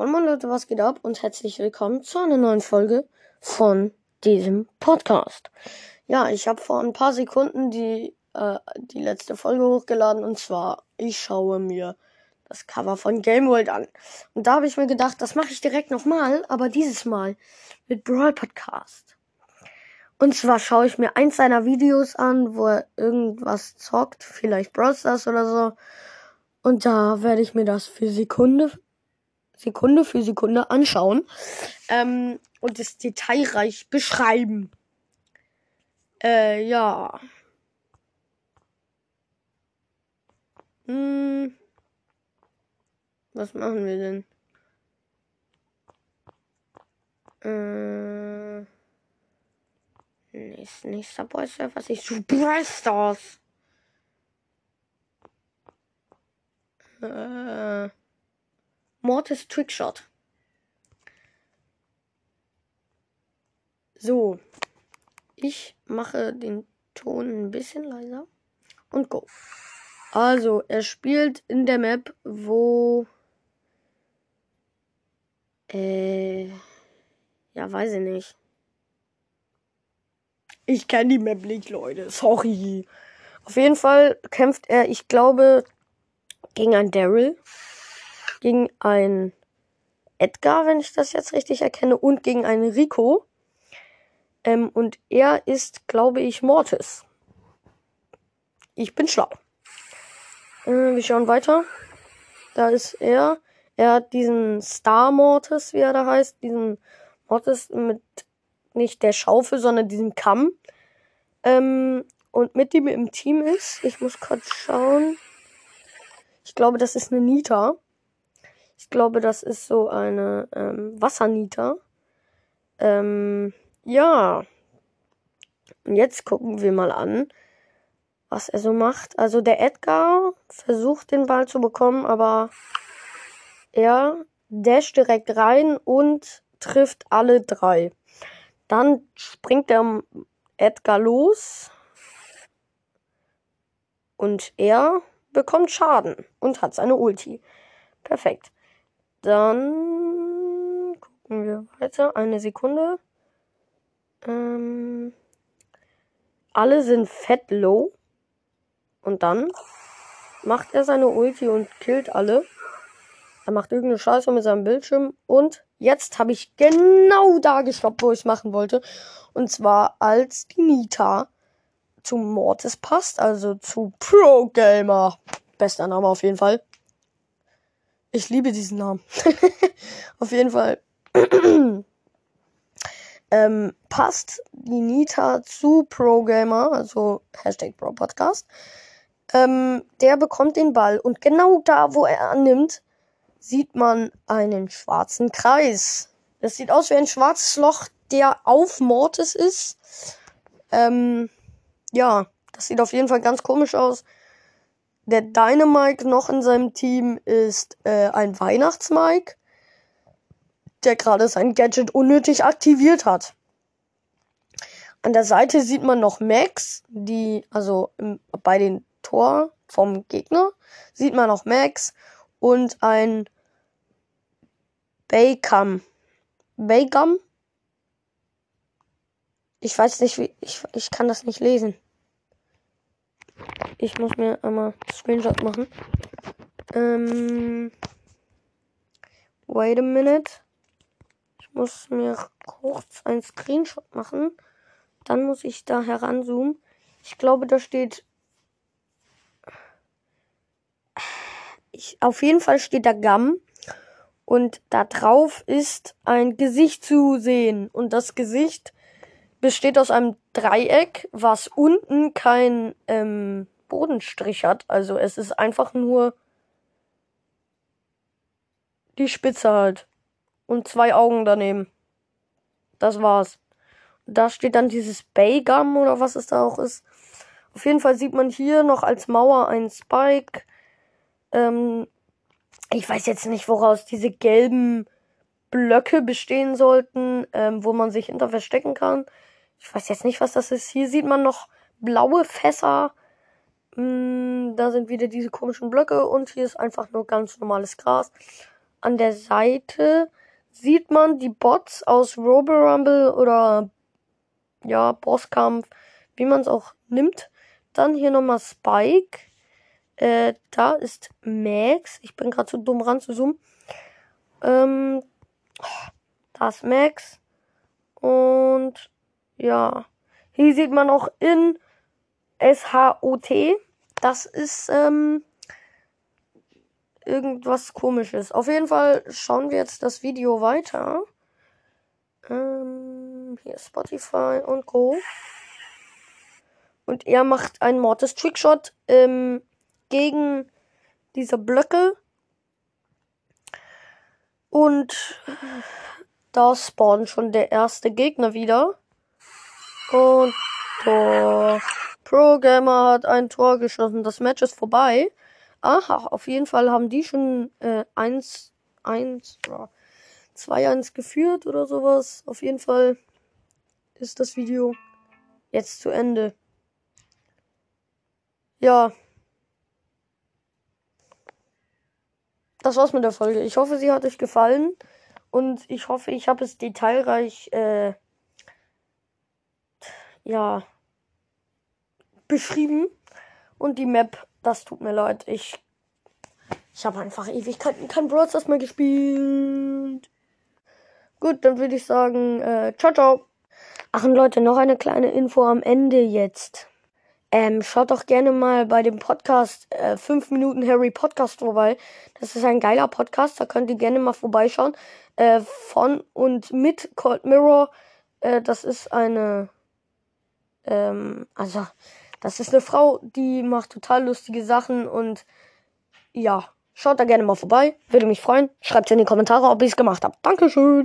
Moin Moin Leute, was geht ab und herzlich willkommen zu einer neuen Folge von diesem Podcast. Ja, ich habe vor ein paar Sekunden die, äh, die letzte Folge hochgeladen und zwar, ich schaue mir das Cover von Game World an. Und da habe ich mir gedacht, das mache ich direkt nochmal, aber dieses Mal mit Brawl Podcast. Und zwar schaue ich mir eins seiner Videos an, wo er irgendwas zockt, vielleicht Brawl Stars oder so. Und da werde ich mir das für Sekunde, Sekunde für Sekunde anschauen ähm, und es detailreich beschreiben. Äh, ja. Hm. Was machen wir denn? Äh. Nicht, nicht Subway Surfers, ich suche Brawl. Äh. Mortis Trickshot. So. Ich mache den Ton ein bisschen leiser. Und go. Also, er spielt in der Map, wo. Äh. Ja, weiß ich nicht. Ich kenne die Map nicht, Leute. Sorry. Auf jeden Fall kämpft er, ich glaube, gegen ein Daryl, gegen ein Edgar, wenn ich das jetzt richtig erkenne, und gegen einen Rico. Ähm, und er ist, glaube ich, Mortis. Ich bin schlau. Äh, wir schauen weiter. Da ist er. Er hat diesen Star Mortis, wie er da heißt. Diesen Mortis mit nicht der Schaufel, sondern diesem Kamm. Ähm, und mit dem im Team ist, ich muss kurz schauen. Ich glaube, das ist eine Nita. Ich glaube, das ist so eine ähm, Wassernita. Ähm, ja. Und jetzt gucken wir mal an, was er so macht. Also der Edgar versucht den Ball zu bekommen, aber er dasht direkt rein und trifft alle drei. Dann springt der Edgar los und er bekommt Schaden und hat seine Ulti. Perfekt. Dann gucken wir weiter. Eine Sekunde. Ähm, alle sind fett low. Und dann macht er seine Ulti und killt alle. Er macht irgendeine Scheiße mit seinem Bildschirm. Und jetzt habe ich genau da gestoppt, wo ich es machen wollte. Und zwar als die Nita zu Mortis passt, also zu Pro Gamer. Bester Name auf jeden Fall. Ich liebe diesen Namen. auf jeden Fall. ähm, passt die Nita zu Pro Gamer, also Hashtag Pro Podcast. Ähm, der bekommt den Ball und genau da, wo er annimmt, sieht man einen schwarzen Kreis. Das sieht aus wie ein schwarzes Loch, der auf Mortis ist. Ähm, ja, das sieht auf jeden Fall ganz komisch aus. Der Dynamike noch in seinem Team ist äh, ein Weihnachtsmike, der gerade sein Gadget unnötig aktiviert hat. An der Seite sieht man noch Max, die, also im, bei den Tor vom Gegner, sieht man noch Max und ein Baycam. Baycam? Ich weiß nicht, wie. Ich, ich kann das nicht lesen. Ich muss mir einmal Screenshot machen. Ähm. Wait a minute. Ich muss mir kurz ein Screenshot machen. Dann muss ich da heranzoomen. Ich glaube, da steht ich, auf jeden Fall steht da Gum und da drauf ist ein Gesicht zu sehen und das Gesicht besteht aus einem Dreieck, was unten kein ähm, Bodenstrich hat. Also es ist einfach nur die Spitze halt und zwei Augen daneben. Das war's. Da steht dann dieses Baygum oder was es da auch ist. Auf jeden Fall sieht man hier noch als Mauer einen Spike ähm, ich weiß jetzt nicht, woraus diese gelben Blöcke bestehen sollten, ähm, wo man sich hinter verstecken kann. Ich weiß jetzt nicht, was das ist. Hier sieht man noch blaue Fässer. Mm, da sind wieder diese komischen Blöcke und hier ist einfach nur ganz normales Gras. an der Seite sieht man die Bots aus Robo Rumble oder ja, Bosskampf, wie man es auch nimmt. Dann hier nochmal Spike. Äh, da ist Max. Ich bin gerade zu dumm ran zu zoomen. Ähm, da ist Max. Und ja, hier sieht man auch in S-H-O-T. Das ist ähm, irgendwas komisches. Auf jeden Fall schauen wir jetzt das Video weiter. Ähm, hier Spotify und Co. Und er macht einen Mortis Trickshot ähm, gegen diese Blöcke. Und da spawnt schon der erste Gegner wieder. Und Tor. Pro Gamer hat ein Tor geschossen. Das Match ist vorbei. Aha, auf jeden Fall haben die schon äh, 1, 1, 2, 1 geführt oder sowas. Auf jeden Fall ist das Video jetzt zu Ende. Ja. Das war's mit der Folge. Ich hoffe, sie hat euch gefallen. Und ich hoffe, ich habe es detailreich, äh, ja, beschrieben. Und die Map, das tut mir leid. Ich, ich habe einfach Ewigkeiten kein Brawl Stars mehr gespielt. Gut, dann würde ich sagen, äh, ciao, ciao. Ach und Leute, noch eine kleine Info am Ende jetzt. Ähm, schaut doch gerne mal bei dem Podcast äh, 5 Minuten Harry Podcast vorbei. Das ist ein geiler Podcast, da könnt ihr gerne mal vorbeischauen. Äh, von und mit Cold Mirror. Äh, das ist eine, ähm, also, das ist eine Frau, die macht total lustige Sachen und ja, schaut da gerne mal vorbei. Würde mich freuen. Schreibt in die Kommentare, ob ich es gemacht habe. Dankeschön.